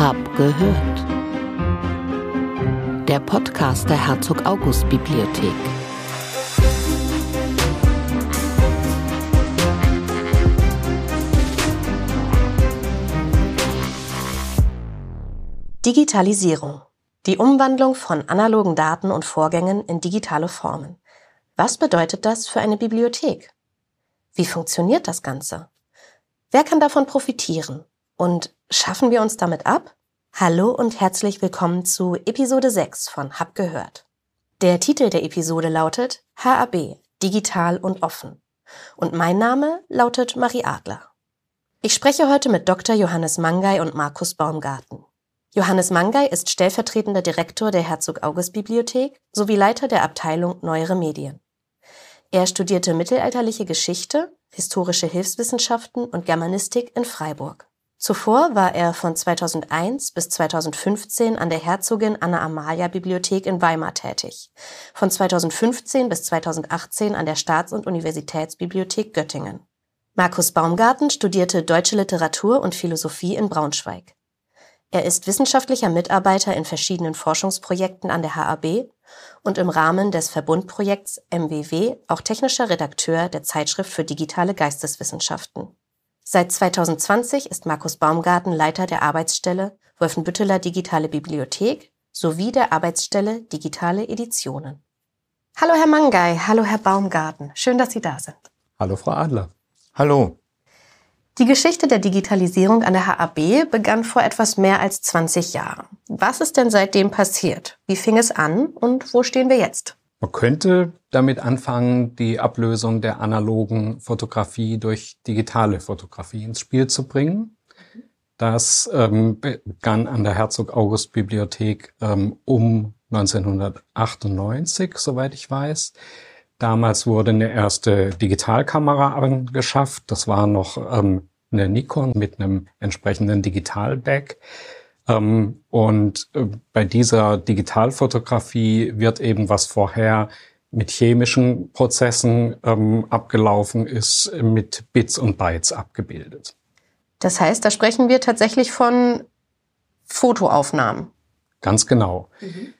Hab gehört. Der Podcast der Herzog August Bibliothek. Digitalisierung. Die Umwandlung von analogen Daten und Vorgängen in digitale Formen. Was bedeutet das für eine Bibliothek? Wie funktioniert das Ganze? Wer kann davon profitieren? Und schaffen wir uns damit ab? Hallo und herzlich willkommen zu Episode 6 von Hab gehört. Der Titel der Episode lautet HAB, digital und offen. Und mein Name lautet Marie Adler. Ich spreche heute mit Dr. Johannes Mangay und Markus Baumgarten. Johannes Mangay ist stellvertretender Direktor der Herzog August Bibliothek sowie Leiter der Abteilung Neuere Medien. Er studierte mittelalterliche Geschichte, historische Hilfswissenschaften und Germanistik in Freiburg. Zuvor war er von 2001 bis 2015 an der Herzogin Anna Amalia Bibliothek in Weimar tätig, von 2015 bis 2018 an der Staats- und Universitätsbibliothek Göttingen. Markus Baumgarten studierte Deutsche Literatur und Philosophie in Braunschweig. Er ist wissenschaftlicher Mitarbeiter in verschiedenen Forschungsprojekten an der HAB und im Rahmen des Verbundprojekts MWW auch technischer Redakteur der Zeitschrift für digitale Geisteswissenschaften. Seit 2020 ist Markus Baumgarten Leiter der Arbeitsstelle Wolfenbütteler Digitale Bibliothek sowie der Arbeitsstelle Digitale Editionen. Hallo Herr Mangay, hallo Herr Baumgarten, schön, dass Sie da sind. Hallo Frau Adler. Hallo. Die Geschichte der Digitalisierung an der HAB begann vor etwas mehr als 20 Jahren. Was ist denn seitdem passiert? Wie fing es an und wo stehen wir jetzt? Man könnte damit anfangen, die Ablösung der analogen Fotografie durch digitale Fotografie ins Spiel zu bringen. Das ähm, begann an der Herzog August Bibliothek ähm, um 1998, soweit ich weiß. Damals wurde eine erste Digitalkamera angeschafft. Das war noch ähm, eine Nikon mit einem entsprechenden Digitalback. Ähm, und äh, bei dieser Digitalfotografie wird eben, was vorher mit chemischen Prozessen ähm, abgelaufen ist, mit Bits und Bytes abgebildet. Das heißt, da sprechen wir tatsächlich von Fotoaufnahmen. Ganz genau. Mhm.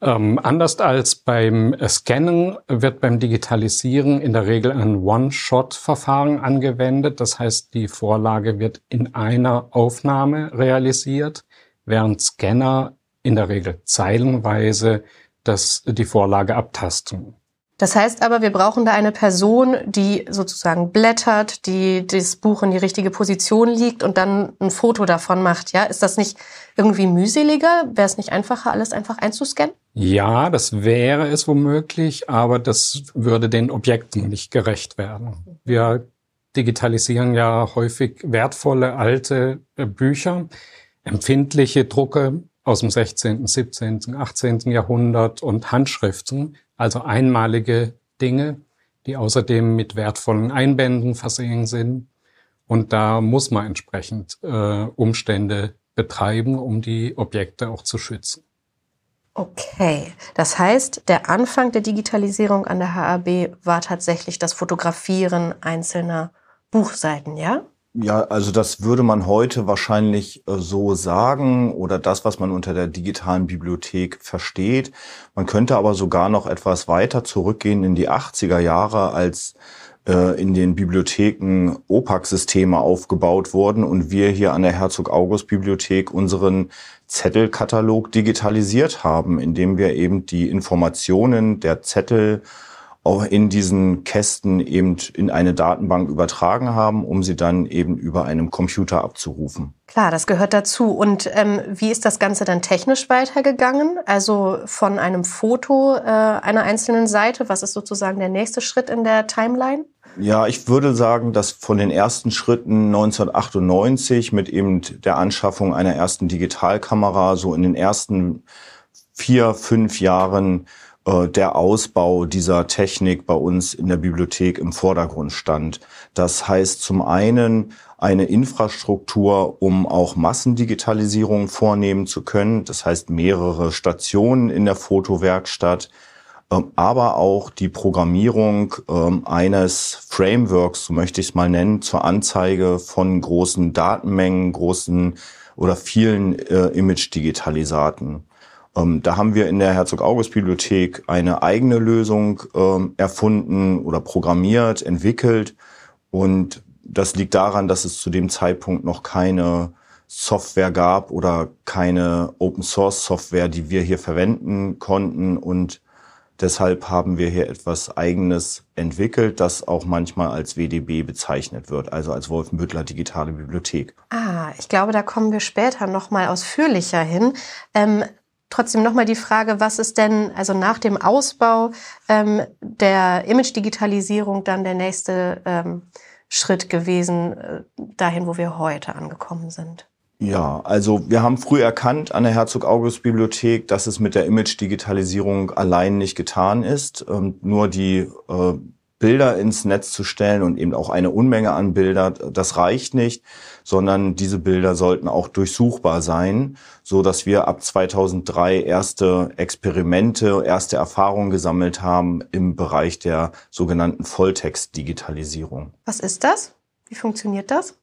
Ähm, anders als beim Scannen wird beim Digitalisieren in der Regel ein One-Shot-Verfahren angewendet. Das heißt, die Vorlage wird in einer Aufnahme realisiert während Scanner in der Regel zeilenweise das, die Vorlage abtasten. Das heißt aber, wir brauchen da eine Person, die sozusagen blättert, die das Buch in die richtige Position liegt und dann ein Foto davon macht. Ja, ist das nicht irgendwie mühseliger? Wäre es nicht einfacher, alles einfach einzuscannen? Ja, das wäre es womöglich, aber das würde den Objekten nicht gerecht werden. Wir digitalisieren ja häufig wertvolle alte äh, Bücher, empfindliche Drucke aus dem 16., 17., 18. Jahrhundert und Handschriften, also einmalige Dinge, die außerdem mit wertvollen Einbänden versehen sind. Und da muss man entsprechend äh, Umstände betreiben, um die Objekte auch zu schützen. Okay, das heißt, der Anfang der Digitalisierung an der HAB war tatsächlich das Fotografieren einzelner Buchseiten, ja? Ja, also das würde man heute wahrscheinlich äh, so sagen oder das, was man unter der digitalen Bibliothek versteht. Man könnte aber sogar noch etwas weiter zurückgehen in die 80er Jahre, als äh, in den Bibliotheken OPAC-Systeme aufgebaut wurden und wir hier an der Herzog August Bibliothek unseren Zettelkatalog digitalisiert haben, indem wir eben die Informationen der Zettel auch in diesen Kästen eben in eine Datenbank übertragen haben, um sie dann eben über einem Computer abzurufen. Klar, das gehört dazu. Und ähm, wie ist das Ganze dann technisch weitergegangen? Also von einem Foto äh, einer einzelnen Seite, was ist sozusagen der nächste Schritt in der Timeline? Ja, ich würde sagen, dass von den ersten Schritten 1998 mit eben der Anschaffung einer ersten Digitalkamera so in den ersten vier, fünf Jahren der Ausbau dieser Technik bei uns in der Bibliothek im Vordergrund stand. Das heißt zum einen eine Infrastruktur, um auch Massendigitalisierung vornehmen zu können. Das heißt mehrere Stationen in der Fotowerkstatt, ähm, aber auch die Programmierung ähm, eines Frameworks, so möchte ich es mal nennen, zur Anzeige von großen Datenmengen, großen oder vielen äh, Image-Digitalisaten. Ähm, da haben wir in der Herzog-August-Bibliothek eine eigene Lösung ähm, erfunden oder programmiert, entwickelt. Und das liegt daran, dass es zu dem Zeitpunkt noch keine Software gab oder keine Open Source Software, die wir hier verwenden konnten. Und deshalb haben wir hier etwas Eigenes entwickelt, das auch manchmal als WDB bezeichnet wird, also als Wolfenbüttler Digitale Bibliothek. Ah, ich glaube, da kommen wir später nochmal ausführlicher hin. Ähm, trotzdem nochmal die Frage, was ist denn also nach dem Ausbau ähm, der Image-Digitalisierung dann der nächste ähm, Schritt gewesen, äh, dahin, wo wir heute angekommen sind? Ja, also wir haben früh erkannt an der Herzog-August-Bibliothek, dass es mit der Image-Digitalisierung allein nicht getan ist. Ähm, nur die äh, Bilder ins Netz zu stellen und eben auch eine Unmenge an Bilder, das reicht nicht, sondern diese Bilder sollten auch durchsuchbar sein, so dass wir ab 2003 erste Experimente, erste Erfahrungen gesammelt haben im Bereich der sogenannten Volltext-Digitalisierung. Was ist das? Wie funktioniert das?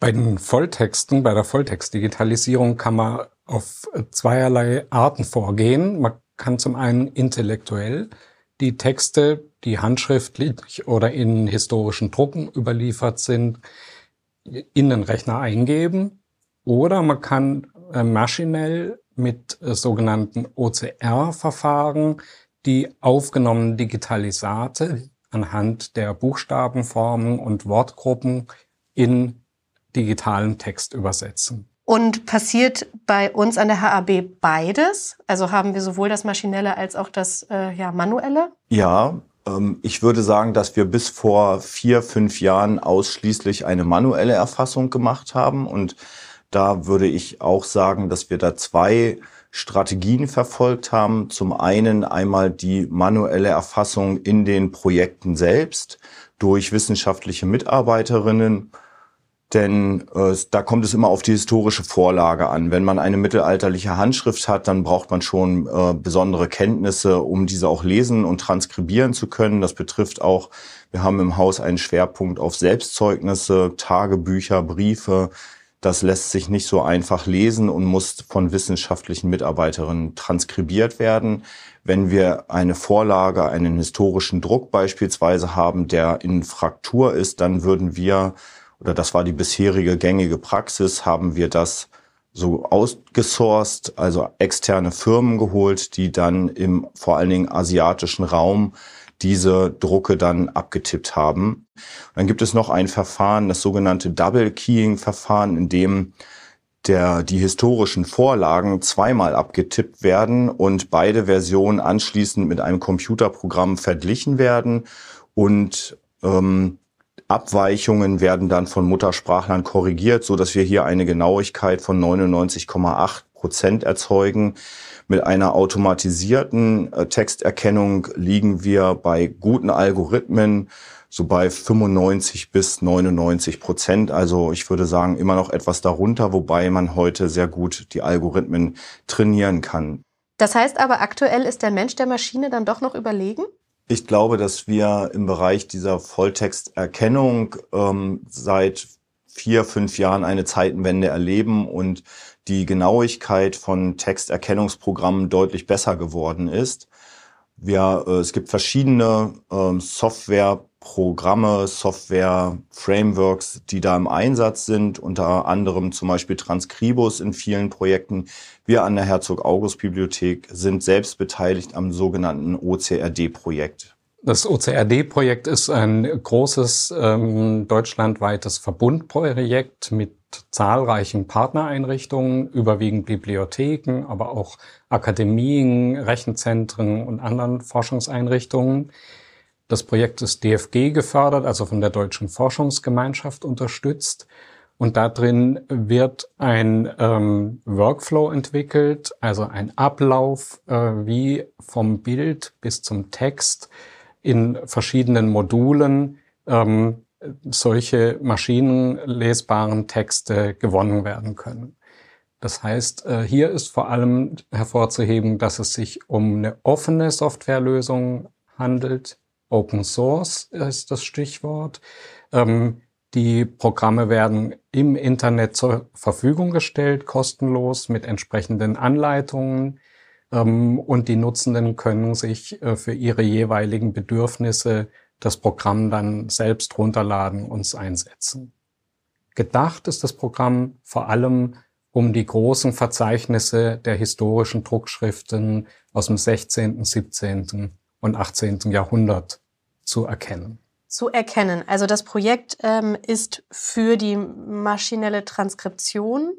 Bei den Volltexten, bei der Volltextdigitalisierung kann man auf zweierlei Arten vorgehen. Man kann zum einen intellektuell die Texte, die handschriftlich oder in historischen Drucken überliefert sind, in den Rechner eingeben. Oder man kann äh, maschinell mit äh, sogenannten OCR-Verfahren die aufgenommenen Digitalisate anhand der Buchstabenformen und Wortgruppen in digitalen Text übersetzen. Und passiert bei uns an der HAB beides? Also haben wir sowohl das Maschinelle als auch das äh, ja, Manuelle? Ja, ähm, ich würde sagen, dass wir bis vor vier, fünf Jahren ausschließlich eine manuelle Erfassung gemacht haben. Und da würde ich auch sagen, dass wir da zwei Strategien verfolgt haben. Zum einen einmal die manuelle Erfassung in den Projekten selbst durch wissenschaftliche Mitarbeiterinnen denn äh, da kommt es immer auf die historische Vorlage an. Wenn man eine mittelalterliche Handschrift hat, dann braucht man schon äh, besondere Kenntnisse, um diese auch lesen und transkribieren zu können. Das betrifft auch, wir haben im Haus einen Schwerpunkt auf Selbstzeugnisse, Tagebücher, Briefe. Das lässt sich nicht so einfach lesen und muss von wissenschaftlichen Mitarbeiterinnen transkribiert werden. Wenn wir eine Vorlage, einen historischen Druck beispielsweise haben, der in Fraktur ist, dann würden wir oder das war die bisherige gängige Praxis, haben wir das so ausgesourced, also externe Firmen geholt, die dann im vor allen Dingen asiatischen Raum diese Drucke dann abgetippt haben. dann gibt es noch ein Verfahren, das sogenannte Double Keying Verfahren, in dem der, die historischen Vorlagen zweimal abgetippt werden und beide Versionen anschließend mit einem Computerprogramm verglichen werden und ähm, Abweichungen werden dann von Muttersprachlern korrigiert, so dass wir hier eine Genauigkeit von 99,8 Prozent erzeugen. Mit einer automatisierten äh, Texterkennung liegen wir bei guten Algorithmen so bei 95 bis 99 Prozent. Also ich würde sagen immer noch etwas darunter, wobei man heute sehr gut die Algorithmen trainieren kann. Das heißt aber, aktuell ist der Mensch der Maschine dann doch noch überlegen? Ich glaube, dass wir im Bereich dieser Volltexterkennung ähm, seit vier, fünf Jahren eine Zeitenwende erleben und die Genauigkeit von Texterkennungsprogrammen deutlich besser geworden ist. Wir, äh, es gibt verschiedene ähm, Softwareprogramme, Software-Frameworks, die da im Einsatz sind, unter anderem zum Beispiel Transcribus in vielen Projekten. Wir an der Herzog-August-Bibliothek sind selbst beteiligt am sogenannten OCRD-Projekt. Das OCRD-Projekt ist ein großes ähm, deutschlandweites Verbundprojekt mit zahlreichen Partnereinrichtungen, überwiegend Bibliotheken, aber auch Akademien, Rechenzentren und anderen Forschungseinrichtungen. Das Projekt ist DFG gefördert, also von der Deutschen Forschungsgemeinschaft unterstützt. Und da drin wird ein ähm, Workflow entwickelt, also ein Ablauf, äh, wie vom Bild bis zum Text in verschiedenen Modulen ähm, solche maschinenlesbaren Texte gewonnen werden können. Das heißt, äh, hier ist vor allem hervorzuheben, dass es sich um eine offene Softwarelösung handelt. Open Source ist das Stichwort. Ähm, die Programme werden im Internet zur Verfügung gestellt, kostenlos mit entsprechenden Anleitungen. Ähm, und die Nutzenden können sich äh, für ihre jeweiligen Bedürfnisse das Programm dann selbst runterladen und einsetzen. Gedacht ist das Programm vor allem um die großen Verzeichnisse der historischen Druckschriften aus dem 16., 17. und 18. Jahrhundert zu erkennen. Zu erkennen. Also das Projekt ähm, ist für die maschinelle Transkription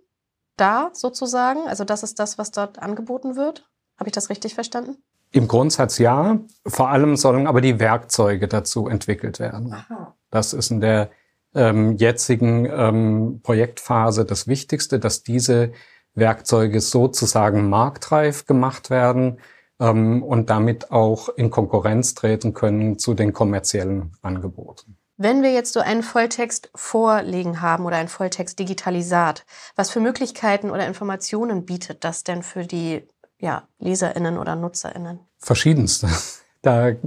da sozusagen. Also das ist das, was dort angeboten wird. Habe ich das richtig verstanden? Im Grundsatz ja. Vor allem sollen aber die Werkzeuge dazu entwickelt werden. Aha. Das ist in der ähm, jetzigen ähm, Projektphase das Wichtigste, dass diese Werkzeuge sozusagen marktreif gemacht werden ähm, und damit auch in Konkurrenz treten können zu den kommerziellen Angeboten. Wenn wir jetzt so einen Volltext vorlegen haben oder ein Volltext-Digitalisat, was für Möglichkeiten oder Informationen bietet das denn für die ja, LeserInnen oder NutzerInnen? Verschiedenste. Da äh,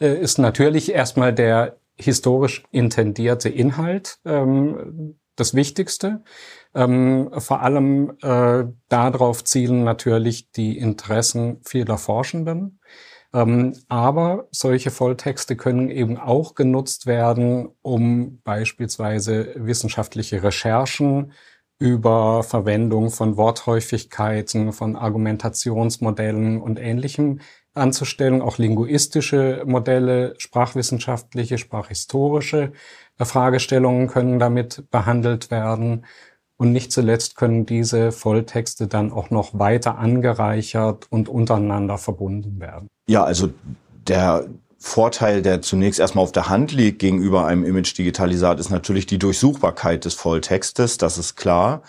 ist natürlich erstmal der historisch intendierte Inhalt ähm, das Wichtigste. Ähm, vor allem äh, darauf zielen natürlich die Interessen vieler Forschenden. Ähm, aber solche Volltexte können eben auch genutzt werden, um beispielsweise wissenschaftliche Recherchen über Verwendung von Worthäufigkeiten, von Argumentationsmodellen und Ähnlichem anzustellen, auch linguistische Modelle, sprachwissenschaftliche, sprachhistorische Fragestellungen können damit behandelt werden. Und nicht zuletzt können diese Volltexte dann auch noch weiter angereichert und untereinander verbunden werden. Ja, also der Vorteil, der zunächst erstmal auf der Hand liegt gegenüber einem Image-Digitalisat, ist natürlich die Durchsuchbarkeit des Volltextes, das ist klar.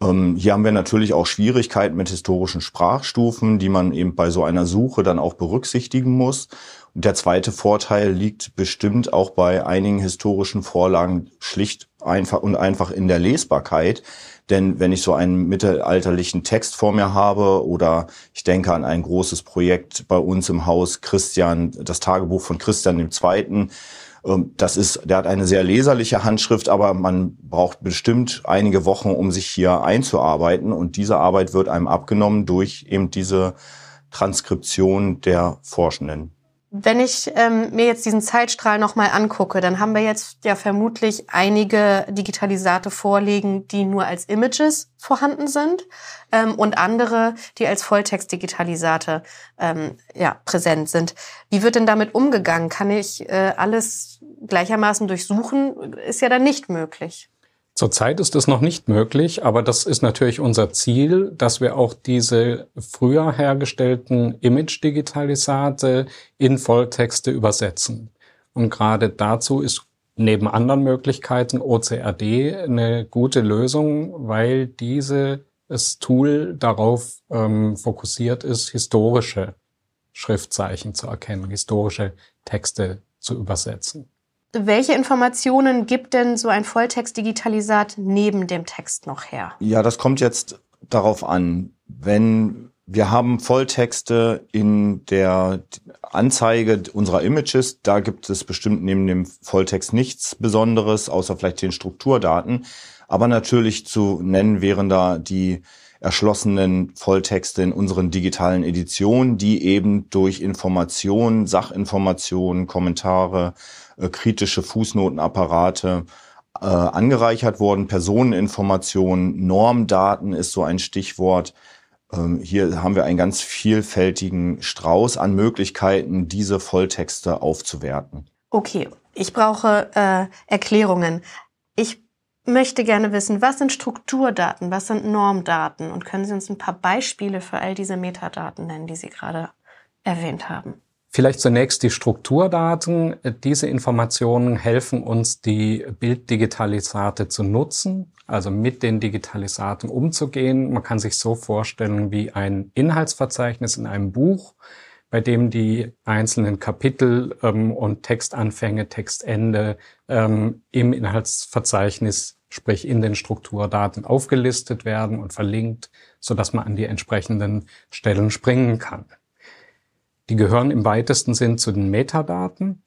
Ähm, hier haben wir natürlich auch Schwierigkeiten mit historischen Sprachstufen, die man eben bei so einer Suche dann auch berücksichtigen muss. Und der zweite Vorteil liegt bestimmt auch bei einigen historischen Vorlagen schlicht einfach und einfach in der Lesbarkeit. Denn wenn ich so einen mittelalterlichen Text vor mir habe oder ich denke an ein großes Projekt bei uns im Haus Christian, das Tagebuch von Christian II., ähm, das ist, der hat eine sehr leserliche Handschrift, aber man braucht bestimmt einige Wochen, um sich hier einzuarbeiten. Und diese Arbeit wird einem abgenommen durch eben diese Transkription der Forschenden. Wenn ich ähm, mir jetzt diesen Zeitstrahl nochmal angucke, dann haben wir jetzt ja vermutlich einige Digitalisate vorliegen, die nur als Images vorhanden sind ähm, und andere, die als Volltext-Digitalisate ähm, ja, präsent sind. Wie wird denn damit umgegangen? Kann ich äh, alles gleichermaßen durchsuchen? Ist ja dann nicht möglich. Zurzeit ist es noch nicht möglich, aber das ist natürlich unser Ziel, dass wir auch diese früher hergestellten Image-Digitalisate in Volltexte übersetzen. Und gerade dazu ist neben anderen Möglichkeiten OCRD eine gute Lösung, weil dieses Tool darauf ähm, fokussiert ist, historische Schriftzeichen zu erkennen, historische Texte zu übersetzen. Welche Informationen gibt denn so ein Volltext-Digitalisat neben dem Text noch her? Ja, das kommt jetzt darauf an. Wenn wir haben Volltexte in der Anzeige unserer Images, da gibt es bestimmt neben dem Volltext nichts Besonderes, außer vielleicht den Strukturdaten. Aber natürlich zu nennen wären da die erschlossenen Volltexte in unseren digitalen Editionen, die eben durch Informationen, Sachinformationen, Kommentare, äh, kritische Fußnotenapparate äh, angereichert wurden. Personeninformationen, Normdaten ist so ein Stichwort. Ähm, hier haben wir einen ganz vielfältigen Strauß an Möglichkeiten, diese Volltexte aufzuwerten. Okay, ich brauche äh, Erklärungen. Ich möchte gerne wissen, was sind Strukturdaten, was sind Normdaten und können Sie uns ein paar Beispiele für all diese Metadaten nennen, die Sie gerade erwähnt haben? Vielleicht zunächst die Strukturdaten. Diese Informationen helfen uns, die Bilddigitalisate zu nutzen, also mit den Digitalisaten umzugehen. Man kann sich so vorstellen wie ein Inhaltsverzeichnis in einem Buch, bei dem die einzelnen Kapitel ähm, und Textanfänge, Textende ähm, im Inhaltsverzeichnis sprich in den Strukturdaten aufgelistet werden und verlinkt, so dass man an die entsprechenden Stellen springen kann. Die gehören im weitesten Sinn zu den Metadaten.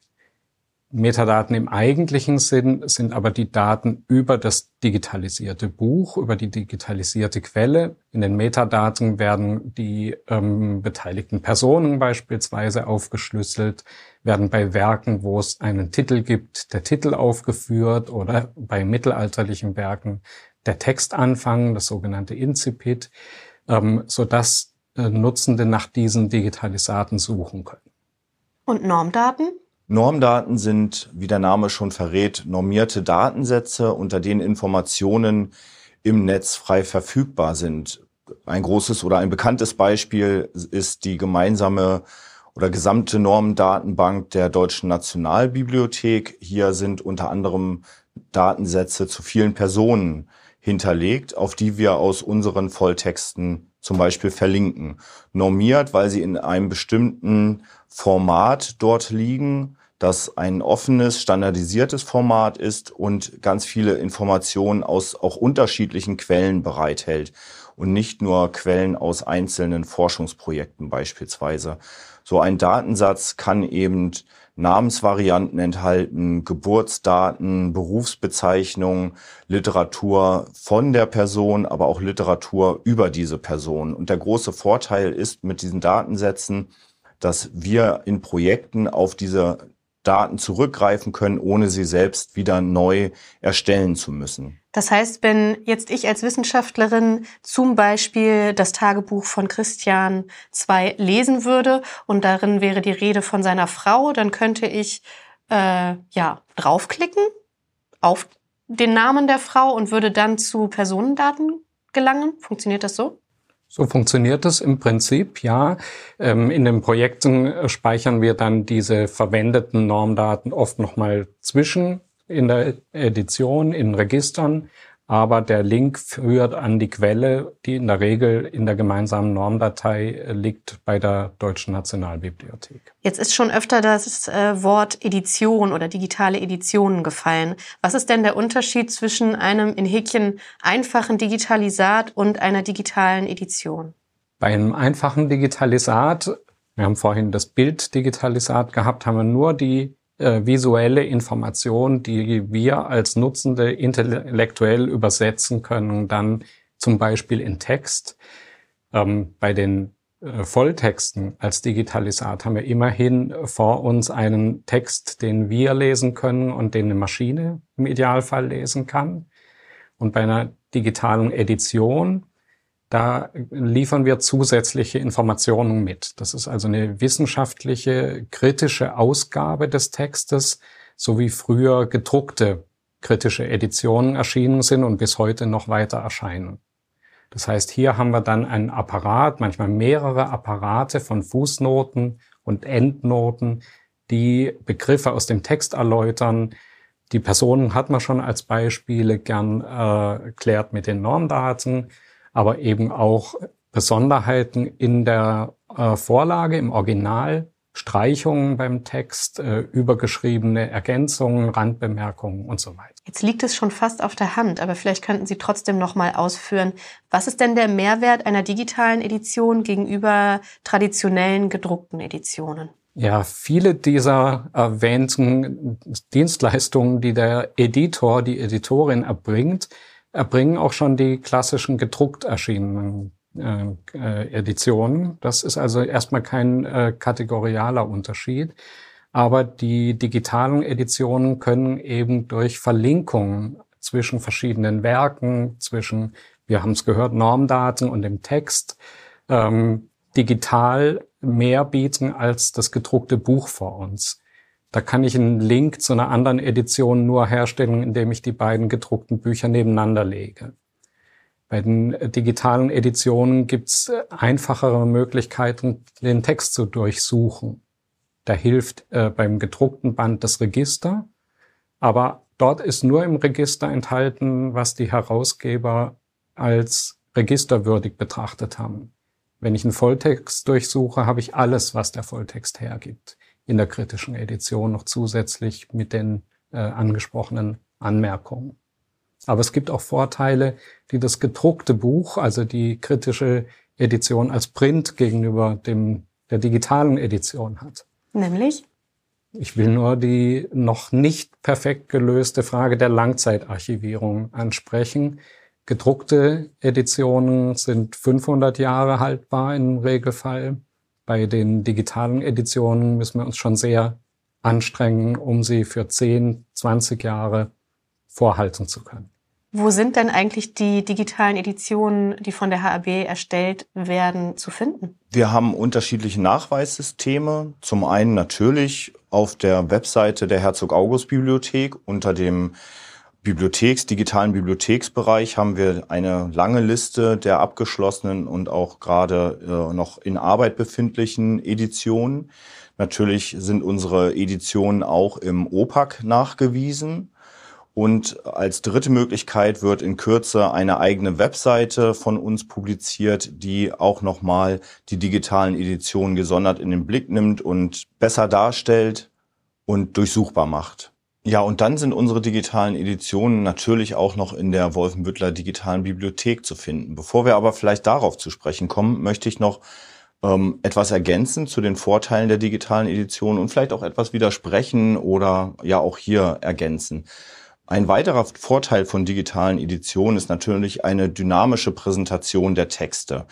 Metadaten im eigentlichen Sinn sind aber die Daten über das digitalisierte Buch, über die digitalisierte Quelle. In den Metadaten werden die ähm, beteiligten Personen beispielsweise aufgeschlüsselt, werden bei Werken, wo es einen Titel gibt, der Titel aufgeführt oder bei mittelalterlichen Werken der Textanfang, das sogenannte Incipit, ähm, sodass äh, Nutzende nach diesen Digitalisaten suchen können. Und Normdaten? Normdaten sind, wie der Name schon verrät, normierte Datensätze, unter denen Informationen im Netz frei verfügbar sind. Ein großes oder ein bekanntes Beispiel ist die gemeinsame oder gesamte Normendatenbank der Deutschen Nationalbibliothek. Hier sind unter anderem Datensätze zu vielen Personen hinterlegt, auf die wir aus unseren Volltexten zum Beispiel verlinken. Normiert, weil sie in einem bestimmten Format dort liegen das ein offenes, standardisiertes Format ist und ganz viele Informationen aus auch unterschiedlichen Quellen bereithält und nicht nur Quellen aus einzelnen Forschungsprojekten beispielsweise. So ein Datensatz kann eben Namensvarianten enthalten, Geburtsdaten, Berufsbezeichnungen, Literatur von der Person, aber auch Literatur über diese Person. Und der große Vorteil ist mit diesen Datensätzen, dass wir in Projekten auf diese Daten zurückgreifen können, ohne sie selbst wieder neu erstellen zu müssen. Das heißt, wenn jetzt ich als Wissenschaftlerin zum Beispiel das Tagebuch von Christian II lesen würde und darin wäre die Rede von seiner Frau, dann könnte ich äh, ja draufklicken auf den Namen der Frau und würde dann zu Personendaten gelangen. Funktioniert das so? So funktioniert es im Prinzip, ja. Ähm, in den Projekten äh, speichern wir dann diese verwendeten Normdaten oft nochmal zwischen in der Edition, in Registern aber der Link führt an die Quelle, die in der Regel in der gemeinsamen Normdatei äh, liegt bei der Deutschen Nationalbibliothek. Jetzt ist schon öfter das äh, Wort Edition oder digitale Editionen gefallen. Was ist denn der Unterschied zwischen einem in Häkchen einfachen Digitalisat und einer digitalen Edition? Bei einem einfachen Digitalisat, wir haben vorhin das Bilddigitalisat gehabt, haben wir nur die äh, visuelle Information, die wir als Nutzende intellektuell übersetzen können, dann zum Beispiel in Text. Ähm, bei den äh, Volltexten als Digitalisat haben wir immerhin vor uns einen Text, den wir lesen können und den eine Maschine im Idealfall lesen kann. Und bei einer digitalen Edition da liefern wir zusätzliche Informationen mit. Das ist also eine wissenschaftliche, kritische Ausgabe des Textes, so wie früher gedruckte kritische Editionen erschienen sind und bis heute noch weiter erscheinen. Das heißt, hier haben wir dann einen Apparat, manchmal mehrere Apparate von Fußnoten und Endnoten, die Begriffe aus dem Text erläutern. Die Personen hat man schon als Beispiele gern äh, erklärt mit den Normdaten aber eben auch Besonderheiten in der äh, Vorlage, im Original, Streichungen beim Text, äh, übergeschriebene Ergänzungen, Randbemerkungen und so weiter. Jetzt liegt es schon fast auf der Hand, aber vielleicht könnten Sie trotzdem noch mal ausführen, was ist denn der Mehrwert einer digitalen Edition gegenüber traditionellen gedruckten Editionen? Ja, viele dieser erwähnten Dienstleistungen, die der Editor, die Editorin erbringt, erbringen auch schon die klassischen gedruckt erschienenen äh, äh, Editionen. Das ist also erstmal kein äh, kategorialer Unterschied. Aber die digitalen Editionen können eben durch Verlinkungen zwischen verschiedenen Werken, zwischen, wir haben es gehört, Normdaten und dem Text, ähm, digital mehr bieten als das gedruckte Buch vor uns. Da kann ich einen Link zu einer anderen Edition nur herstellen, indem ich die beiden gedruckten Bücher nebeneinander lege. Bei den digitalen Editionen gibt's einfachere Möglichkeiten, den Text zu durchsuchen. Da hilft äh, beim gedruckten Band das Register, aber dort ist nur im Register enthalten, was die Herausgeber als registerwürdig betrachtet haben. Wenn ich einen Volltext durchsuche, habe ich alles, was der Volltext hergibt in der kritischen Edition noch zusätzlich mit den äh, angesprochenen Anmerkungen. Aber es gibt auch Vorteile, die das gedruckte Buch, also die kritische Edition als Print gegenüber dem, der digitalen Edition hat. Nämlich? Ich will nur die noch nicht perfekt gelöste Frage der Langzeitarchivierung ansprechen. Gedruckte Editionen sind 500 Jahre haltbar im Regelfall. Bei den digitalen Editionen müssen wir uns schon sehr anstrengen, um sie für 10, 20 Jahre vorhalten zu können. Wo sind denn eigentlich die digitalen Editionen, die von der HAB erstellt werden, zu finden? Wir haben unterschiedliche Nachweissysteme. Zum einen natürlich auf der Webseite der Herzog August Bibliothek unter dem Bibliotheks, digitalen Bibliotheksbereich haben wir eine lange Liste der abgeschlossenen und auch gerade äh, noch in Arbeit befindlichen Editionen. Natürlich sind unsere Editionen auch im OPAC nachgewiesen. Und als dritte Möglichkeit wird in Kürze eine eigene Webseite von uns publiziert, die auch nochmal die digitalen Editionen gesondert in den Blick nimmt und besser darstellt und durchsuchbar macht. Ja, und dann sind unsere digitalen Editionen natürlich auch noch in der Wolfenbüttler digitalen Bibliothek zu finden. Bevor wir aber vielleicht darauf zu sprechen kommen, möchte ich noch ähm, etwas ergänzen zu den Vorteilen der digitalen Edition und vielleicht auch etwas widersprechen oder ja auch hier ergänzen. Ein weiterer Vorteil von digitalen Editionen ist natürlich eine dynamische Präsentation der Texte.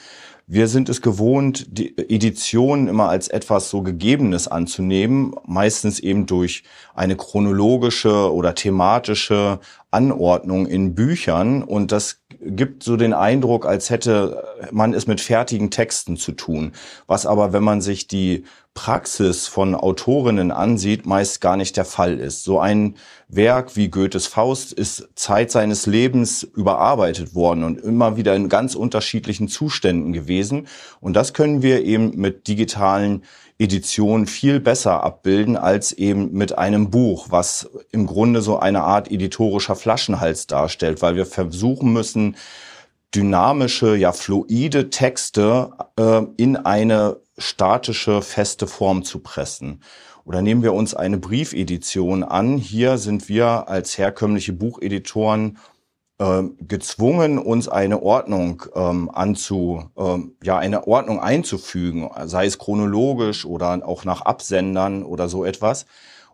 Wir sind es gewohnt, die Editionen immer als etwas so Gegebenes anzunehmen, meistens eben durch eine chronologische oder thematische Anordnung in Büchern. Und das gibt so den Eindruck, als hätte man es mit fertigen Texten zu tun. Was aber, wenn man sich die Praxis von Autorinnen ansieht, meist gar nicht der Fall ist. So ein Werk wie Goethes Faust ist Zeit seines Lebens überarbeitet worden und immer wieder in ganz unterschiedlichen Zuständen gewesen. Und das können wir eben mit digitalen Editionen viel besser abbilden als eben mit einem Buch, was im Grunde so eine Art editorischer Flaschenhals darstellt, weil wir versuchen müssen, dynamische, ja fluide Texte äh, in eine statische, feste Form zu pressen. Oder nehmen wir uns eine Briefedition an. Hier sind wir als herkömmliche Bucheditoren gezwungen, uns eine Ordnung ähm, anzu, ähm, ja, eine Ordnung einzufügen, sei es chronologisch oder auch nach Absendern oder so etwas.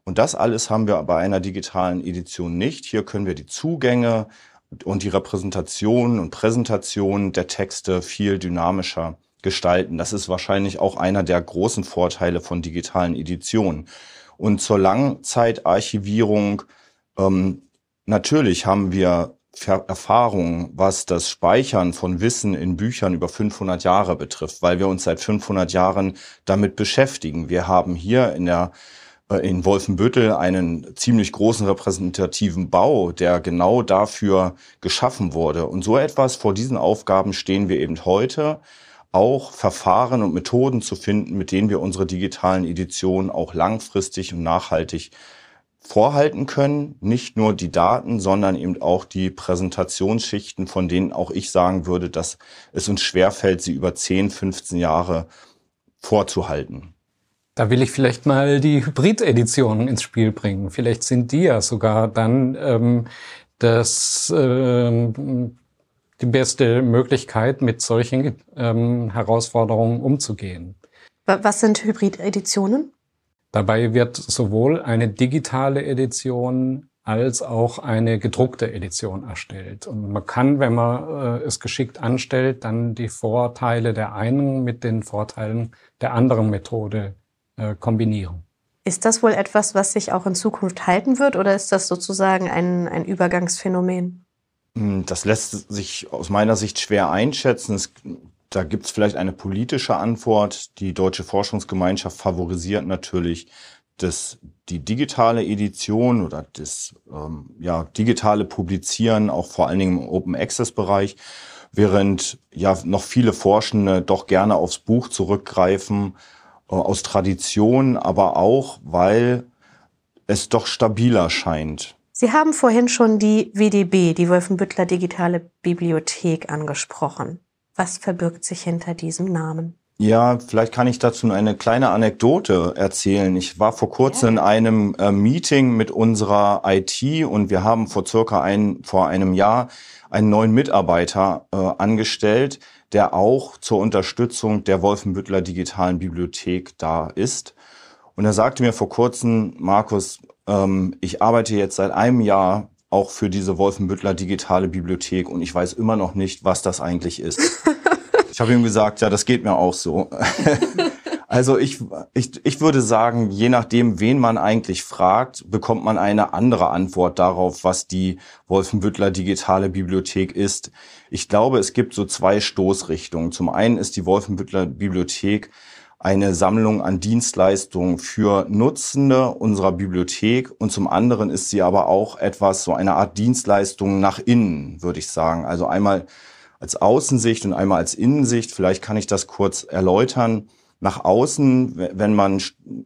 Und das alles haben wir bei einer digitalen Edition nicht. Hier können wir die Zugänge und die Repräsentation und Präsentation der Texte viel dynamischer gestalten. Das ist wahrscheinlich auch einer der großen Vorteile von digitalen Editionen. Und zur Langzeitarchivierung, ähm, natürlich haben wir Erfahrung, was das Speichern von Wissen in Büchern über 500 Jahre betrifft, weil wir uns seit 500 Jahren damit beschäftigen. Wir haben hier in der äh, in Wolfenbüttel einen ziemlich großen repräsentativen Bau, der genau dafür geschaffen wurde. Und so etwas vor diesen Aufgaben stehen wir eben heute auch Verfahren und Methoden zu finden, mit denen wir unsere digitalen Editionen auch langfristig und nachhaltig vorhalten können. Nicht nur die Daten, sondern eben auch die Präsentationsschichten, von denen auch ich sagen würde, dass es uns schwerfällt, sie über 10, 15 Jahre vorzuhalten. Da will ich vielleicht mal die Hybrid-Editionen ins Spiel bringen. Vielleicht sind die ja sogar dann ähm, das ähm, die beste Möglichkeit, mit solchen ähm, Herausforderungen umzugehen. Was sind Hybrid-Editionen? Dabei wird sowohl eine digitale Edition als auch eine gedruckte Edition erstellt. Und man kann, wenn man äh, es geschickt anstellt, dann die Vorteile der einen mit den Vorteilen der anderen Methode äh, kombinieren. Ist das wohl etwas, was sich auch in Zukunft halten wird oder ist das sozusagen ein, ein Übergangsphänomen? Hm, das lässt sich aus meiner Sicht schwer einschätzen. Es, da gibt es vielleicht eine politische Antwort. Die Deutsche Forschungsgemeinschaft favorisiert natürlich das, die digitale Edition oder das ähm, ja, digitale Publizieren, auch vor allen Dingen im Open Access Bereich, während ja noch viele Forschende doch gerne aufs Buch zurückgreifen, äh, aus Tradition, aber auch, weil es doch stabiler scheint. Sie haben vorhin schon die WDB, die Wolfenbüttler Digitale Bibliothek, angesprochen. Was verbirgt sich hinter diesem Namen? Ja, vielleicht kann ich dazu eine kleine Anekdote erzählen. Ich war vor kurzem in einem äh, Meeting mit unserer IT und wir haben vor circa ein, vor einem Jahr einen neuen Mitarbeiter äh, angestellt, der auch zur Unterstützung der Wolfenbüttler digitalen Bibliothek da ist. Und er sagte mir vor kurzem, Markus, ähm, ich arbeite jetzt seit einem Jahr auch für diese Wolfenbüttler digitale Bibliothek und ich weiß immer noch nicht, was das eigentlich ist. Ich habe ihm gesagt, ja, das geht mir auch so. also ich, ich, ich würde sagen, je nachdem, wen man eigentlich fragt, bekommt man eine andere Antwort darauf, was die Wolfenbüttler digitale Bibliothek ist. Ich glaube, es gibt so zwei Stoßrichtungen. Zum einen ist die Wolfenbüttler Bibliothek eine Sammlung an Dienstleistungen für Nutzende unserer Bibliothek und zum anderen ist sie aber auch etwas, so eine Art Dienstleistung nach innen, würde ich sagen. Also einmal als Außensicht und einmal als Innensicht. Vielleicht kann ich das kurz erläutern. Nach außen, wenn man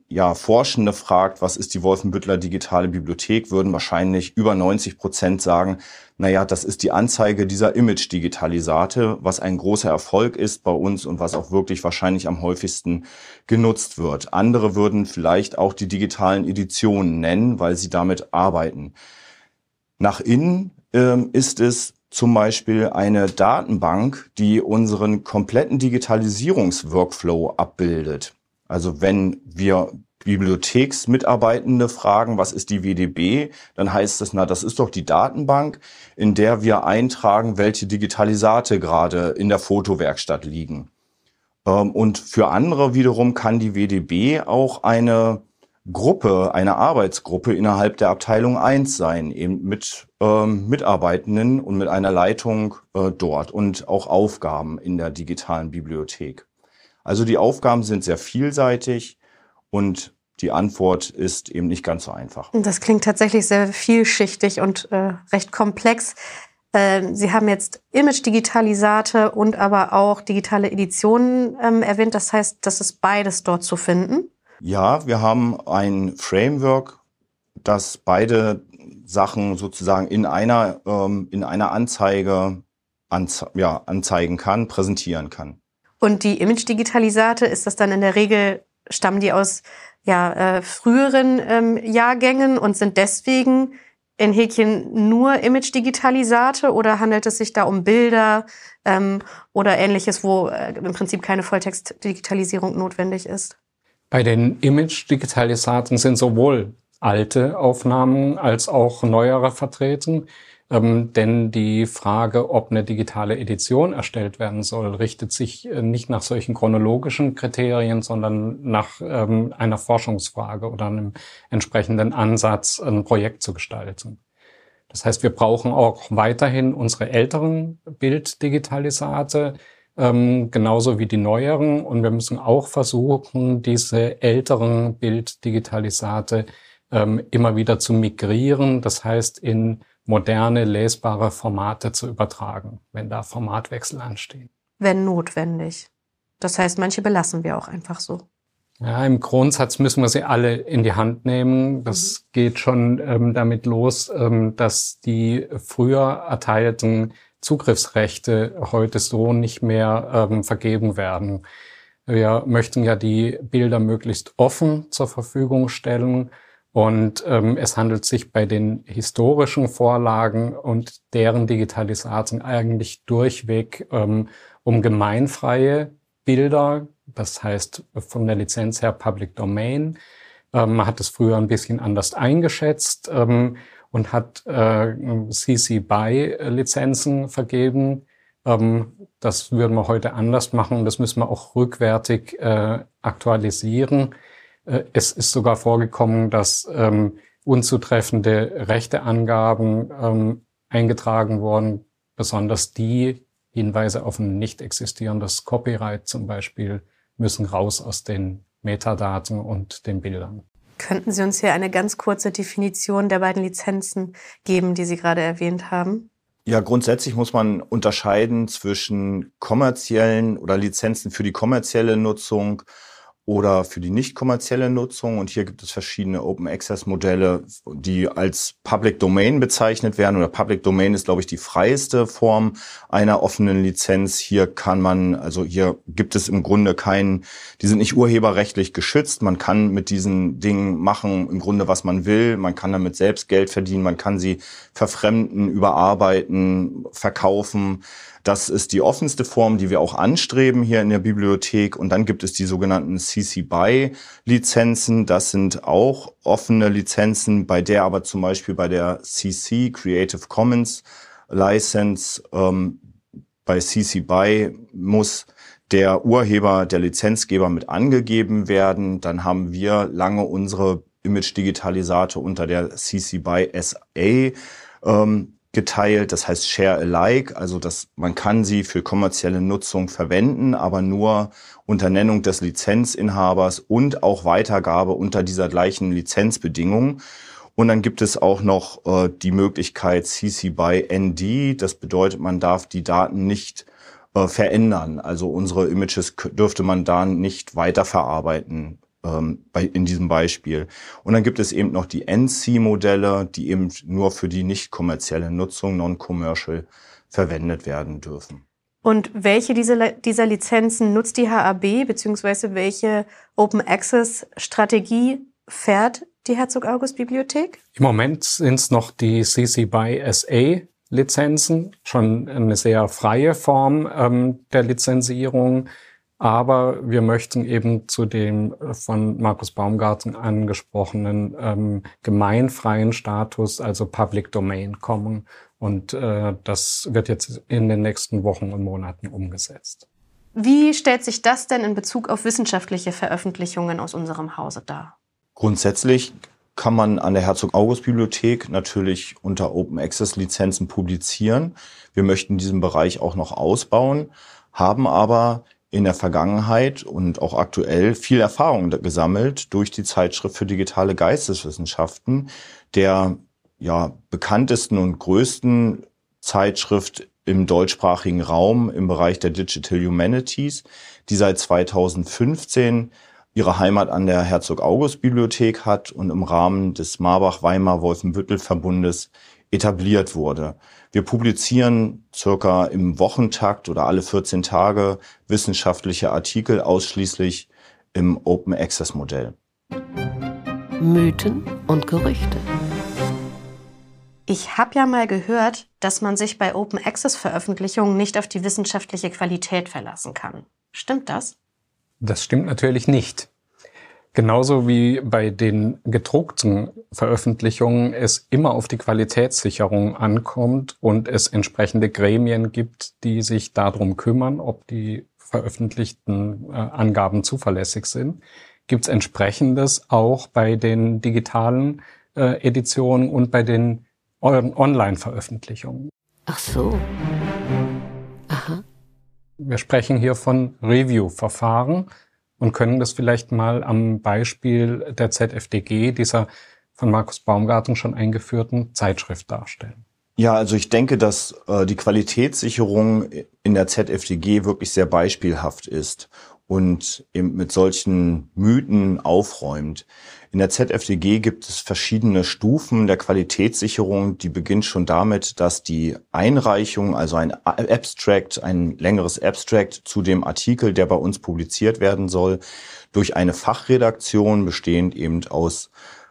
ja Forschende fragt, was ist die Wolfenbüttler digitale Bibliothek, würden wahrscheinlich über 90 Prozent sagen, naja, das ist die Anzeige dieser Image-Digitalisate, was ein großer Erfolg ist bei uns und was auch wirklich wahrscheinlich am häufigsten genutzt wird. Andere würden vielleicht auch die digitalen Editionen nennen, weil sie damit arbeiten. Nach innen ähm, ist es zum Beispiel eine Datenbank, die unseren kompletten Digitalisierungsworkflow abbildet. Also wenn wir Bibliotheksmitarbeitende fragen, was ist die WDB, dann heißt es, na, das ist doch die Datenbank, in der wir eintragen, welche Digitalisate gerade in der Fotowerkstatt liegen. Ähm, und für andere wiederum kann die WDB auch eine Gruppe, eine Arbeitsgruppe innerhalb der Abteilung 1 sein, eben mit ähm, Mitarbeitenden und mit einer Leitung äh, dort und auch Aufgaben in der digitalen Bibliothek. Also die Aufgaben sind sehr vielseitig und die Antwort ist eben nicht ganz so einfach. Das klingt tatsächlich sehr vielschichtig und äh, recht komplex. Äh, Sie haben jetzt Image-Digitalisate und aber auch digitale Editionen ähm, erwähnt. Das heißt, das ist beides dort zu finden. Ja, wir haben ein Framework, das beide Sachen sozusagen in einer, ähm, in einer Anzeige anze ja, anzeigen kann, präsentieren kann. Und die Image-Digitalisate, ist das dann in der Regel, stammen die aus ja, äh, früheren ähm, Jahrgängen und sind deswegen in Häkchen nur Image-Digitalisate oder handelt es sich da um Bilder ähm, oder ähnliches, wo äh, im Prinzip keine Volltext-Digitalisierung notwendig ist? Bei den Image-Digitalisaten sind sowohl alte Aufnahmen als auch neuere vertreten. Ähm, denn die Frage, ob eine digitale Edition erstellt werden soll, richtet sich äh, nicht nach solchen chronologischen Kriterien, sondern nach ähm, einer Forschungsfrage oder einem entsprechenden Ansatz, ein Projekt zu gestalten. Das heißt, wir brauchen auch weiterhin unsere älteren Bilddigitalisate, ähm, genauso wie die neueren. Und wir müssen auch versuchen, diese älteren Bilddigitalisate ähm, immer wieder zu migrieren. Das heißt, in moderne, lesbare Formate zu übertragen, wenn da Formatwechsel anstehen. Wenn notwendig. Das heißt, manche belassen wir auch einfach so. Ja, im Grundsatz müssen wir sie alle in die Hand nehmen. Das mhm. geht schon ähm, damit los, ähm, dass die früher erteilten Zugriffsrechte heute so nicht mehr ähm, vergeben werden. Wir möchten ja die Bilder möglichst offen zur Verfügung stellen und ähm, es handelt sich bei den historischen Vorlagen und deren Digitalisation eigentlich durchweg ähm, um gemeinfreie Bilder, das heißt von der Lizenz her Public Domain. Ähm, man hat es früher ein bisschen anders eingeschätzt. Ähm, und hat äh, CC BY Lizenzen vergeben. Ähm, das würden wir heute anders machen. Das müssen wir auch rückwärtig äh, aktualisieren. Äh, es ist sogar vorgekommen, dass ähm, unzutreffende Rechteangaben ähm, eingetragen wurden, besonders die Hinweise auf ein nicht existierendes Copyright zum Beispiel müssen raus aus den Metadaten und den Bildern. Könnten Sie uns hier eine ganz kurze Definition der beiden Lizenzen geben, die Sie gerade erwähnt haben? Ja, grundsätzlich muss man unterscheiden zwischen kommerziellen oder Lizenzen für die kommerzielle Nutzung oder für die nicht kommerzielle Nutzung. Und hier gibt es verschiedene Open Access Modelle, die als Public Domain bezeichnet werden. Oder Public Domain ist, glaube ich, die freieste Form einer offenen Lizenz. Hier kann man, also hier gibt es im Grunde keinen, die sind nicht urheberrechtlich geschützt. Man kann mit diesen Dingen machen im Grunde, was man will. Man kann damit selbst Geld verdienen. Man kann sie verfremden, überarbeiten, verkaufen. Das ist die offenste Form, die wir auch anstreben hier in der Bibliothek. Und dann gibt es die sogenannten CC BY Lizenzen. Das sind auch offene Lizenzen, bei der aber zum Beispiel bei der CC Creative Commons License ähm, bei CC BY muss der Urheber, der Lizenzgeber mit angegeben werden. Dann haben wir lange unsere Image-Digitalisate unter der CC BY SA ähm, geteilt, das heißt Share Alike, also dass man kann sie für kommerzielle Nutzung verwenden, aber nur unter Nennung des Lizenzinhabers und auch Weitergabe unter dieser gleichen Lizenzbedingung. Und dann gibt es auch noch äh, die Möglichkeit CC by ND, das bedeutet, man darf die Daten nicht äh, verändern. Also unsere Images dürfte man da nicht weiterverarbeiten ähm, bei, in diesem Beispiel. Und dann gibt es eben noch die NC-Modelle, die eben nur für die nicht kommerzielle Nutzung, non-commercial, verwendet werden dürfen. Und welche dieser, dieser Lizenzen nutzt die HAB, beziehungsweise welche Open Access Strategie fährt die Herzog August Bibliothek? Im Moment sind es noch die CC BY SA Lizenzen, schon eine sehr freie Form ähm, der Lizenzierung. Aber wir möchten eben zu dem äh, von Markus Baumgarten angesprochenen ähm, gemeinfreien Status, also Public Domain, kommen. Und äh, das wird jetzt in den nächsten Wochen und Monaten umgesetzt. Wie stellt sich das denn in Bezug auf wissenschaftliche Veröffentlichungen aus unserem Hause dar? Grundsätzlich kann man an der Herzog-August-Bibliothek natürlich unter Open Access-Lizenzen publizieren. Wir möchten diesen Bereich auch noch ausbauen, haben aber in der Vergangenheit und auch aktuell viel Erfahrung gesammelt durch die Zeitschrift für digitale Geisteswissenschaften, der ja bekanntesten und größten Zeitschrift im deutschsprachigen Raum im Bereich der Digital Humanities, die seit 2015 ihre Heimat an der Herzog-August-Bibliothek hat und im Rahmen des Marbach-Weimar-Wolfenbüttel-Verbundes etabliert wurde. Wir publizieren circa im Wochentakt oder alle 14 Tage wissenschaftliche Artikel ausschließlich im Open Access Modell. Mythen und Gerüchte. Ich habe ja mal gehört, dass man sich bei Open Access Veröffentlichungen nicht auf die wissenschaftliche Qualität verlassen kann. Stimmt das? Das stimmt natürlich nicht. Genauso wie bei den gedruckten Veröffentlichungen es immer auf die Qualitätssicherung ankommt und es entsprechende Gremien gibt, die sich darum kümmern, ob die veröffentlichten äh, Angaben zuverlässig sind, gibt es entsprechendes auch bei den digitalen äh, Editionen und bei den Online-Veröffentlichungen. Ach so. Aha. Wir sprechen hier von Review-Verfahren und können das vielleicht mal am Beispiel der ZFDG, dieser von Markus Baumgarten schon eingeführten Zeitschrift darstellen. Ja, also ich denke, dass äh, die Qualitätssicherung in der ZFDG wirklich sehr beispielhaft ist und eben mit solchen Mythen aufräumt. In der ZFDG gibt es verschiedene Stufen der Qualitätssicherung. Die beginnt schon damit, dass die Einreichung, also ein Abstract, ein längeres Abstract zu dem Artikel, der bei uns publiziert werden soll, durch eine Fachredaktion bestehend eben aus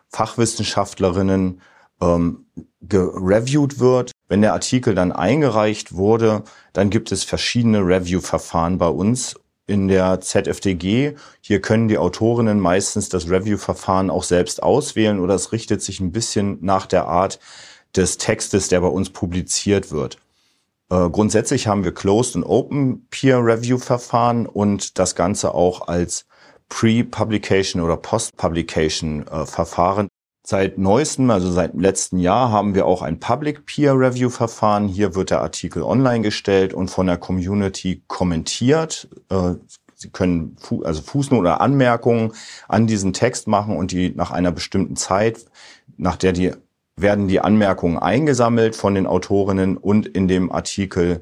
Fachwissenschaftlerinnen ähm, gereviewt wird. Wenn der Artikel dann eingereicht wurde, dann gibt es verschiedene Review-Verfahren bei uns in der ZFDG. Hier können die Autorinnen meistens das Review-Verfahren auch selbst auswählen oder es richtet sich ein bisschen nach der Art des Textes, der bei uns publiziert wird. Äh, grundsätzlich haben wir Closed und Open Peer Review Verfahren und das Ganze auch als Pre-Publication oder Post-Publication äh, Verfahren. Seit neuestem, also seit letzten Jahr, haben wir auch ein Public Peer Review Verfahren. Hier wird der Artikel online gestellt und von der Community kommentiert. Äh, Sie können also Fußnoten oder Anmerkungen an diesen Text machen und die nach einer bestimmten Zeit, nach der die werden die Anmerkungen eingesammelt von den Autorinnen und in dem Artikel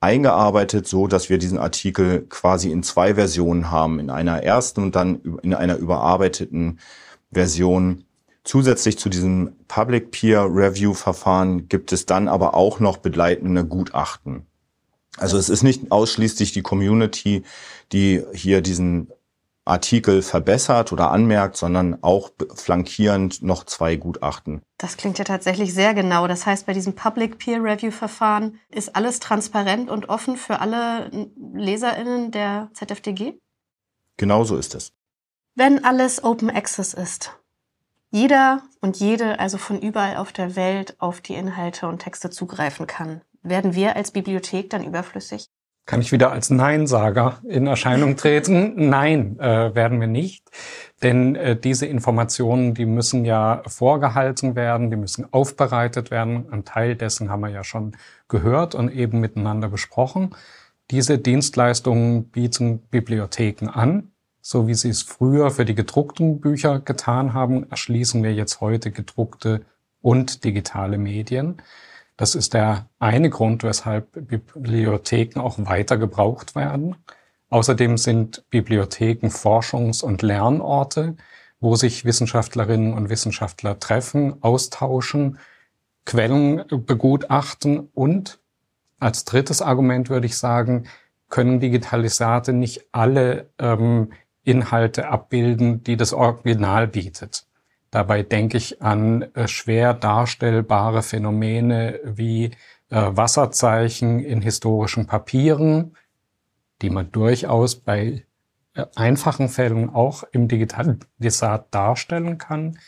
eingearbeitet, so dass wir diesen Artikel quasi in zwei Versionen haben, in einer ersten und dann in einer überarbeiteten Version. Zusätzlich zu diesem Public Peer Review Verfahren gibt es dann aber auch noch begleitende Gutachten. Also es ist nicht ausschließlich die Community, die hier diesen Artikel verbessert oder anmerkt, sondern auch flankierend noch zwei Gutachten. Das klingt ja tatsächlich sehr genau. Das heißt, bei diesem Public Peer Review Verfahren ist alles transparent und offen für alle Leserinnen der ZFDG? Genau so ist es. Wenn alles Open Access ist, jeder und jede also von überall auf der Welt auf die Inhalte und Texte zugreifen kann, werden wir als Bibliothek dann überflüssig? Kann ich wieder als Neinsager in Erscheinung treten? Nein, äh, werden wir nicht. Denn äh, diese Informationen, die müssen ja vorgehalten werden, die müssen aufbereitet werden. Ein Teil dessen haben wir ja schon gehört und eben miteinander besprochen. Diese Dienstleistungen bieten Bibliotheken an. So wie sie es früher für die gedruckten Bücher getan haben, erschließen wir jetzt heute gedruckte und digitale Medien. Das ist der eine Grund, weshalb Bibliotheken auch weiter gebraucht werden. Außerdem sind Bibliotheken Forschungs- und Lernorte, wo sich Wissenschaftlerinnen und Wissenschaftler treffen, austauschen, Quellen begutachten und als drittes Argument würde ich sagen, können Digitalisate nicht alle ähm, Inhalte abbilden, die das Original bietet. Dabei denke ich an äh, schwer darstellbare Phänomene wie äh, Wasserzeichen in historischen Papieren, die man durchaus bei äh, einfachen Fällen auch im Digitalisat darstellen kann.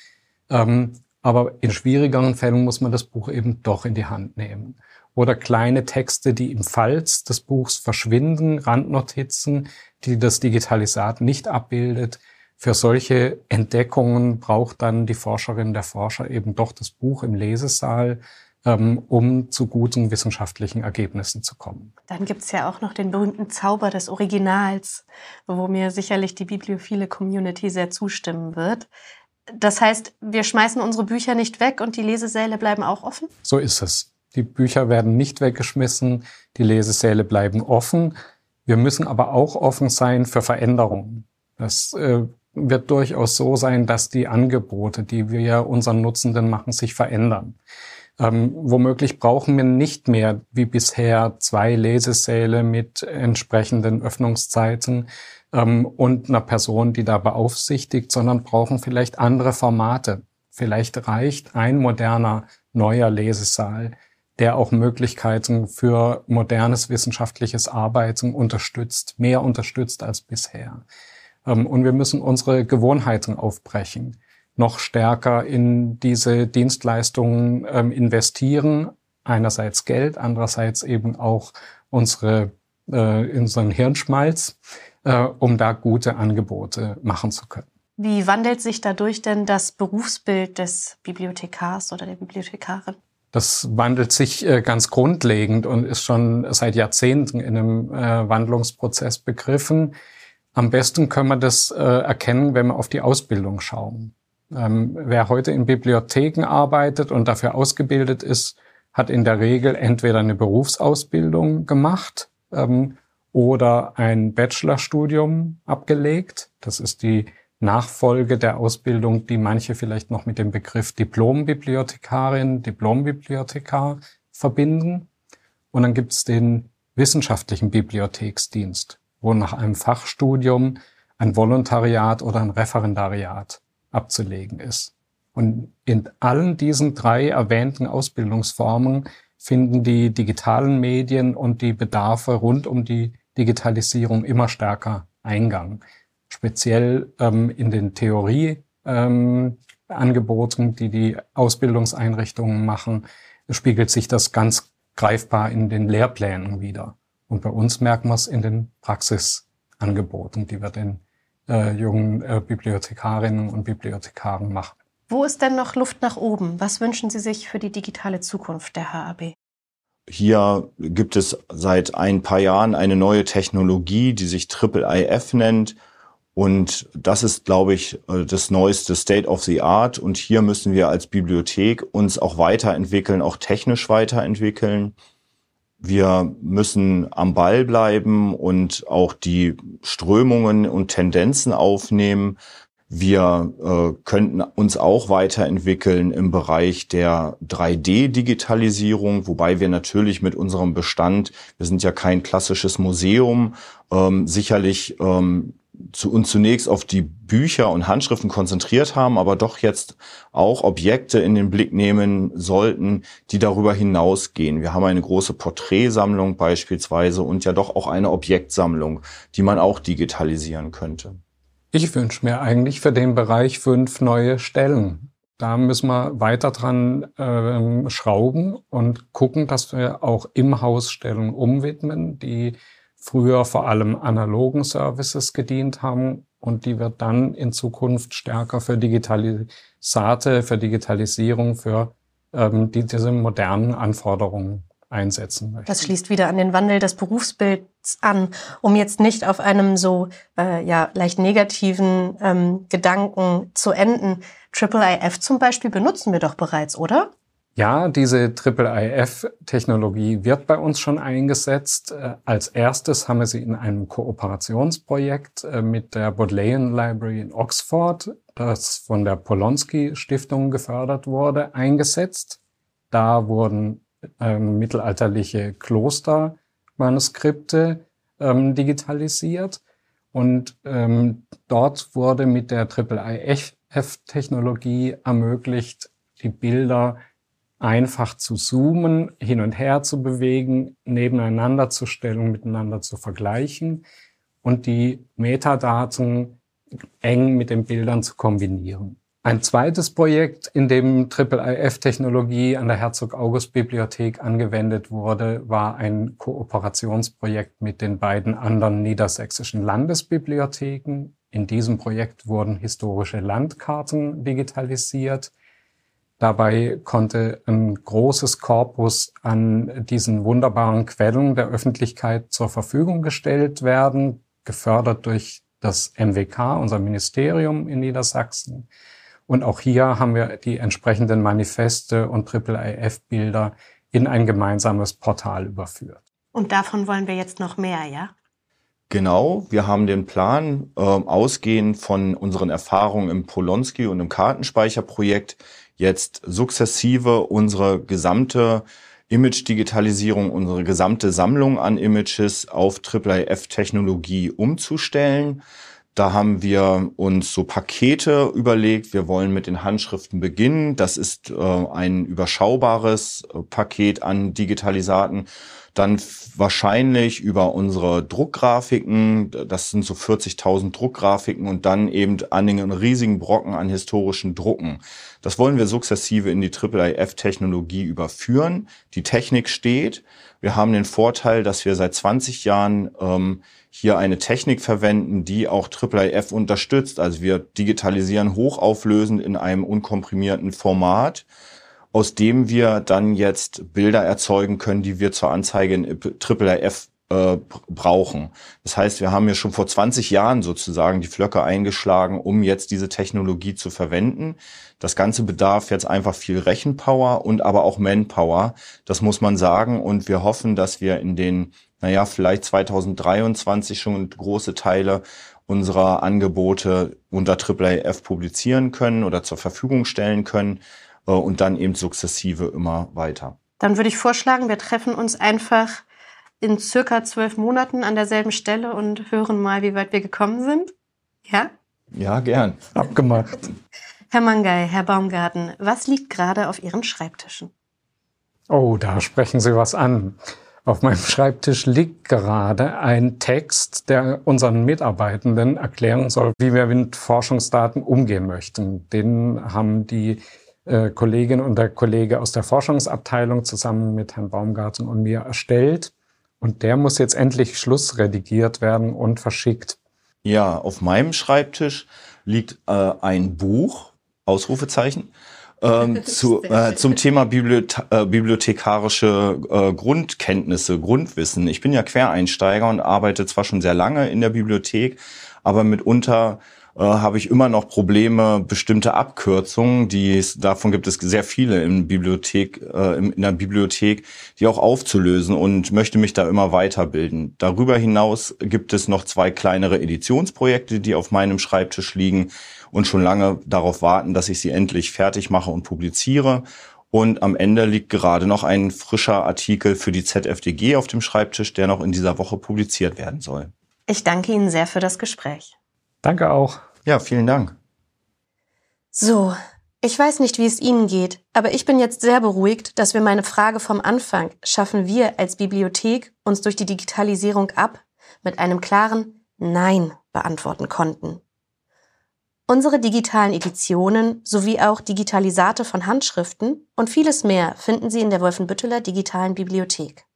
Ähm, aber in schwierigeren Fällen muss man das Buch eben doch in die Hand nehmen. Oder kleine Texte, die im Falz des Buchs verschwinden, Randnotizen, die das Digitalisat nicht abbildet, für solche Entdeckungen braucht dann die Forscherin, der Forscher eben doch das Buch im Lesesaal, ähm, um zu guten wissenschaftlichen Ergebnissen zu kommen. Dann gibt's ja auch noch den berühmten Zauber des Originals, wo mir sicherlich die bibliophile Community sehr zustimmen wird. Das heißt, wir schmeißen unsere Bücher nicht weg und die Lesesäle bleiben auch offen? So ist es. Die Bücher werden nicht weggeschmissen, die Lesesäle bleiben offen. Wir müssen aber auch offen sein für Veränderungen. Das äh, wird durchaus so sein, dass die Angebote, die wir unseren Nutzenden machen, sich verändern. Ähm, womöglich brauchen wir nicht mehr wie bisher zwei Lesesäle mit entsprechenden Öffnungszeiten ähm, und einer Person, die da beaufsichtigt, sondern brauchen vielleicht andere Formate. Vielleicht reicht ein moderner neuer Lesesaal, der auch Möglichkeiten für modernes wissenschaftliches Arbeiten unterstützt, mehr unterstützt als bisher. Ähm, und wir müssen unsere Gewohnheiten aufbrechen, noch stärker in diese Dienstleistungen ähm, investieren. Einerseits Geld, andererseits eben auch unsere, äh, unseren Hirnschmalz, äh, um da gute Angebote machen zu können. Wie wandelt sich dadurch denn das Berufsbild des Bibliothekars oder der Bibliothekarin? Das wandelt sich äh, ganz grundlegend und ist schon seit Jahrzehnten in einem äh, Wandlungsprozess begriffen. Am besten können wir das äh, erkennen, wenn wir auf die Ausbildung schauen. Ähm, wer heute in Bibliotheken arbeitet und dafür ausgebildet ist, hat in der Regel entweder eine Berufsausbildung gemacht ähm, oder ein Bachelorstudium abgelegt. Das ist die Nachfolge der Ausbildung, die manche vielleicht noch mit dem Begriff Diplombibliothekarin, Diplombibliothekar verbinden. Und dann gibt es den wissenschaftlichen Bibliotheksdienst wo nach einem Fachstudium ein Volontariat oder ein Referendariat abzulegen ist. Und in allen diesen drei erwähnten Ausbildungsformen finden die digitalen Medien und die Bedarfe rund um die Digitalisierung immer stärker Eingang. Speziell ähm, in den Theorieangeboten, ähm, die die Ausbildungseinrichtungen machen, spiegelt sich das ganz greifbar in den Lehrplänen wieder. Und bei uns merken wir es in den Praxisangeboten, die wir den äh, jungen äh, Bibliothekarinnen und Bibliothekaren machen. Wo ist denn noch Luft nach oben? Was wünschen Sie sich für die digitale Zukunft der HAB? Hier gibt es seit ein paar Jahren eine neue Technologie, die sich Triple IF nennt. Und das ist, glaube ich, äh, das neueste State of the Art. Und hier müssen wir als Bibliothek uns auch weiterentwickeln, auch technisch weiterentwickeln. Wir müssen am Ball bleiben und auch die Strömungen und Tendenzen aufnehmen. Wir äh, könnten uns auch weiterentwickeln im Bereich der 3D-Digitalisierung, wobei wir natürlich mit unserem Bestand, wir sind ja kein klassisches Museum, ähm, sicherlich ähm, zu uns zunächst auf die Bücher und Handschriften konzentriert haben, aber doch jetzt auch Objekte in den Blick nehmen sollten, die darüber hinausgehen. Wir haben eine große Porträtsammlung beispielsweise und ja doch auch eine Objektsammlung, die man auch digitalisieren könnte. Ich wünsche mir eigentlich für den Bereich fünf neue Stellen. Da müssen wir weiter dran äh, schrauben und gucken, dass wir auch im Haus Stellen umwidmen, die früher vor allem analogen Services gedient haben und die wir dann in Zukunft stärker für Digitalisate, für Digitalisierung, für ähm, die, diese modernen Anforderungen einsetzen möchten. Das schließt wieder an den Wandel des Berufsbilds an, um jetzt nicht auf einem so äh, ja leicht negativen ähm, Gedanken zu enden. Triple IF zum Beispiel benutzen wir doch bereits, oder? Ja, diese Triple-IF-Technologie wird bei uns schon eingesetzt. Äh, als erstes haben wir sie in einem Kooperationsprojekt äh, mit der Bodleian Library in Oxford, das von der Polonsky Stiftung gefördert wurde, eingesetzt. Da wurden ähm, mittelalterliche Klostermanuskripte ähm, digitalisiert und ähm, dort wurde mit der Triple-IF-Technologie ermöglicht, die Bilder einfach zu zoomen, hin und her zu bewegen, nebeneinander zu stellen, miteinander zu vergleichen und die Metadaten eng mit den Bildern zu kombinieren. Ein zweites Projekt, in dem IIF-Technologie an der Herzog-August-Bibliothek angewendet wurde, war ein Kooperationsprojekt mit den beiden anderen niedersächsischen Landesbibliotheken. In diesem Projekt wurden historische Landkarten digitalisiert. Dabei konnte ein großes Korpus an diesen wunderbaren Quellen der Öffentlichkeit zur Verfügung gestellt werden, gefördert durch das MWK, unser Ministerium in Niedersachsen. Und auch hier haben wir die entsprechenden Manifeste und IIF-Bilder in ein gemeinsames Portal überführt. Und davon wollen wir jetzt noch mehr, ja? Genau, wir haben den Plan, äh, ausgehend von unseren Erfahrungen im Polonsky und im Kartenspeicherprojekt, jetzt sukzessive unsere gesamte Image-Digitalisierung, unsere gesamte Sammlung an Images auf IIF-Technologie umzustellen. Da haben wir uns so Pakete überlegt. Wir wollen mit den Handschriften beginnen. Das ist äh, ein überschaubares äh, Paket an Digitalisaten. Dann wahrscheinlich über unsere Druckgrafiken. Das sind so 40.000 Druckgrafiken und dann eben an den riesigen Brocken an historischen Drucken. Das wollen wir sukzessive in die IIIF-Technologie überführen. Die Technik steht. Wir haben den Vorteil, dass wir seit 20 Jahren ähm, hier eine Technik verwenden, die auch IIIF unterstützt. Also wir digitalisieren hochauflösend in einem unkomprimierten Format, aus dem wir dann jetzt Bilder erzeugen können, die wir zur Anzeige in IIIF äh, brauchen. Das heißt, wir haben ja schon vor 20 Jahren sozusagen die Flöcke eingeschlagen, um jetzt diese Technologie zu verwenden. Das Ganze bedarf jetzt einfach viel Rechenpower und aber auch Manpower. Das muss man sagen. Und wir hoffen, dass wir in den, naja, vielleicht 2023 schon große Teile unserer Angebote unter AAAF publizieren können oder zur Verfügung stellen können und dann eben sukzessive immer weiter. Dann würde ich vorschlagen, wir treffen uns einfach in circa zwölf Monaten an derselben Stelle und hören mal, wie weit wir gekommen sind? Ja? Ja, gern. Abgemacht. Herr Mangay, Herr Baumgarten, was liegt gerade auf Ihren Schreibtischen? Oh, da sprechen Sie was an. Auf meinem Schreibtisch liegt gerade ein Text, der unseren Mitarbeitenden erklären soll, wie wir mit Forschungsdaten umgehen möchten. Den haben die äh, Kollegin und der Kollege aus der Forschungsabteilung zusammen mit Herrn Baumgarten und mir erstellt. Und der muss jetzt endlich schlussredigiert werden und verschickt. Ja, auf meinem Schreibtisch liegt äh, ein Buch, Ausrufezeichen, ähm, zu, äh, zum Thema Bibliothe äh, bibliothekarische äh, Grundkenntnisse, Grundwissen. Ich bin ja Quereinsteiger und arbeite zwar schon sehr lange in der Bibliothek, aber mitunter äh, habe ich immer noch Probleme, bestimmte Abkürzungen, die es, davon gibt es sehr viele in Bibliothek, äh, in der Bibliothek, die auch aufzulösen und möchte mich da immer weiterbilden. Darüber hinaus gibt es noch zwei kleinere Editionsprojekte, die auf meinem Schreibtisch liegen und schon lange darauf warten, dass ich sie endlich fertig mache und publiziere. Und am Ende liegt gerade noch ein frischer Artikel für die ZFDG auf dem Schreibtisch, der noch in dieser Woche publiziert werden soll. Ich danke Ihnen sehr für das Gespräch. Danke auch. Ja, vielen Dank. So, ich weiß nicht, wie es Ihnen geht, aber ich bin jetzt sehr beruhigt, dass wir meine Frage vom Anfang, schaffen wir als Bibliothek uns durch die Digitalisierung ab, mit einem klaren Nein beantworten konnten. Unsere digitalen Editionen sowie auch Digitalisate von Handschriften und vieles mehr finden Sie in der Wolfenbütteler Digitalen Bibliothek.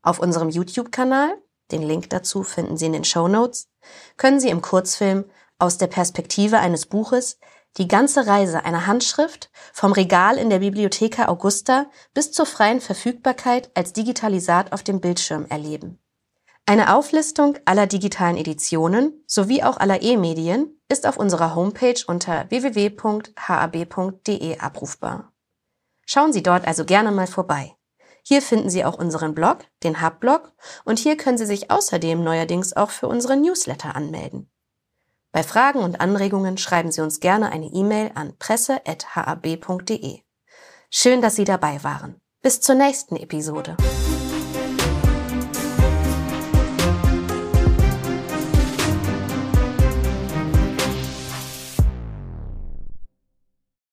Auf unserem YouTube-Kanal, den Link dazu finden Sie in den Show Notes, können Sie im Kurzfilm aus der Perspektive eines Buches die ganze Reise einer Handschrift vom Regal in der Bibliotheca Augusta bis zur freien Verfügbarkeit als Digitalisat auf dem Bildschirm erleben. Eine Auflistung aller digitalen Editionen sowie auch aller E-Medien ist auf unserer Homepage unter www.hab.de abrufbar. Schauen Sie dort also gerne mal vorbei. Hier finden Sie auch unseren Blog, den Hub-Blog, und hier können Sie sich außerdem neuerdings auch für unsere Newsletter anmelden. Bei Fragen und Anregungen schreiben Sie uns gerne eine E-Mail an presse.hab.de. Schön, dass Sie dabei waren. Bis zur nächsten Episode.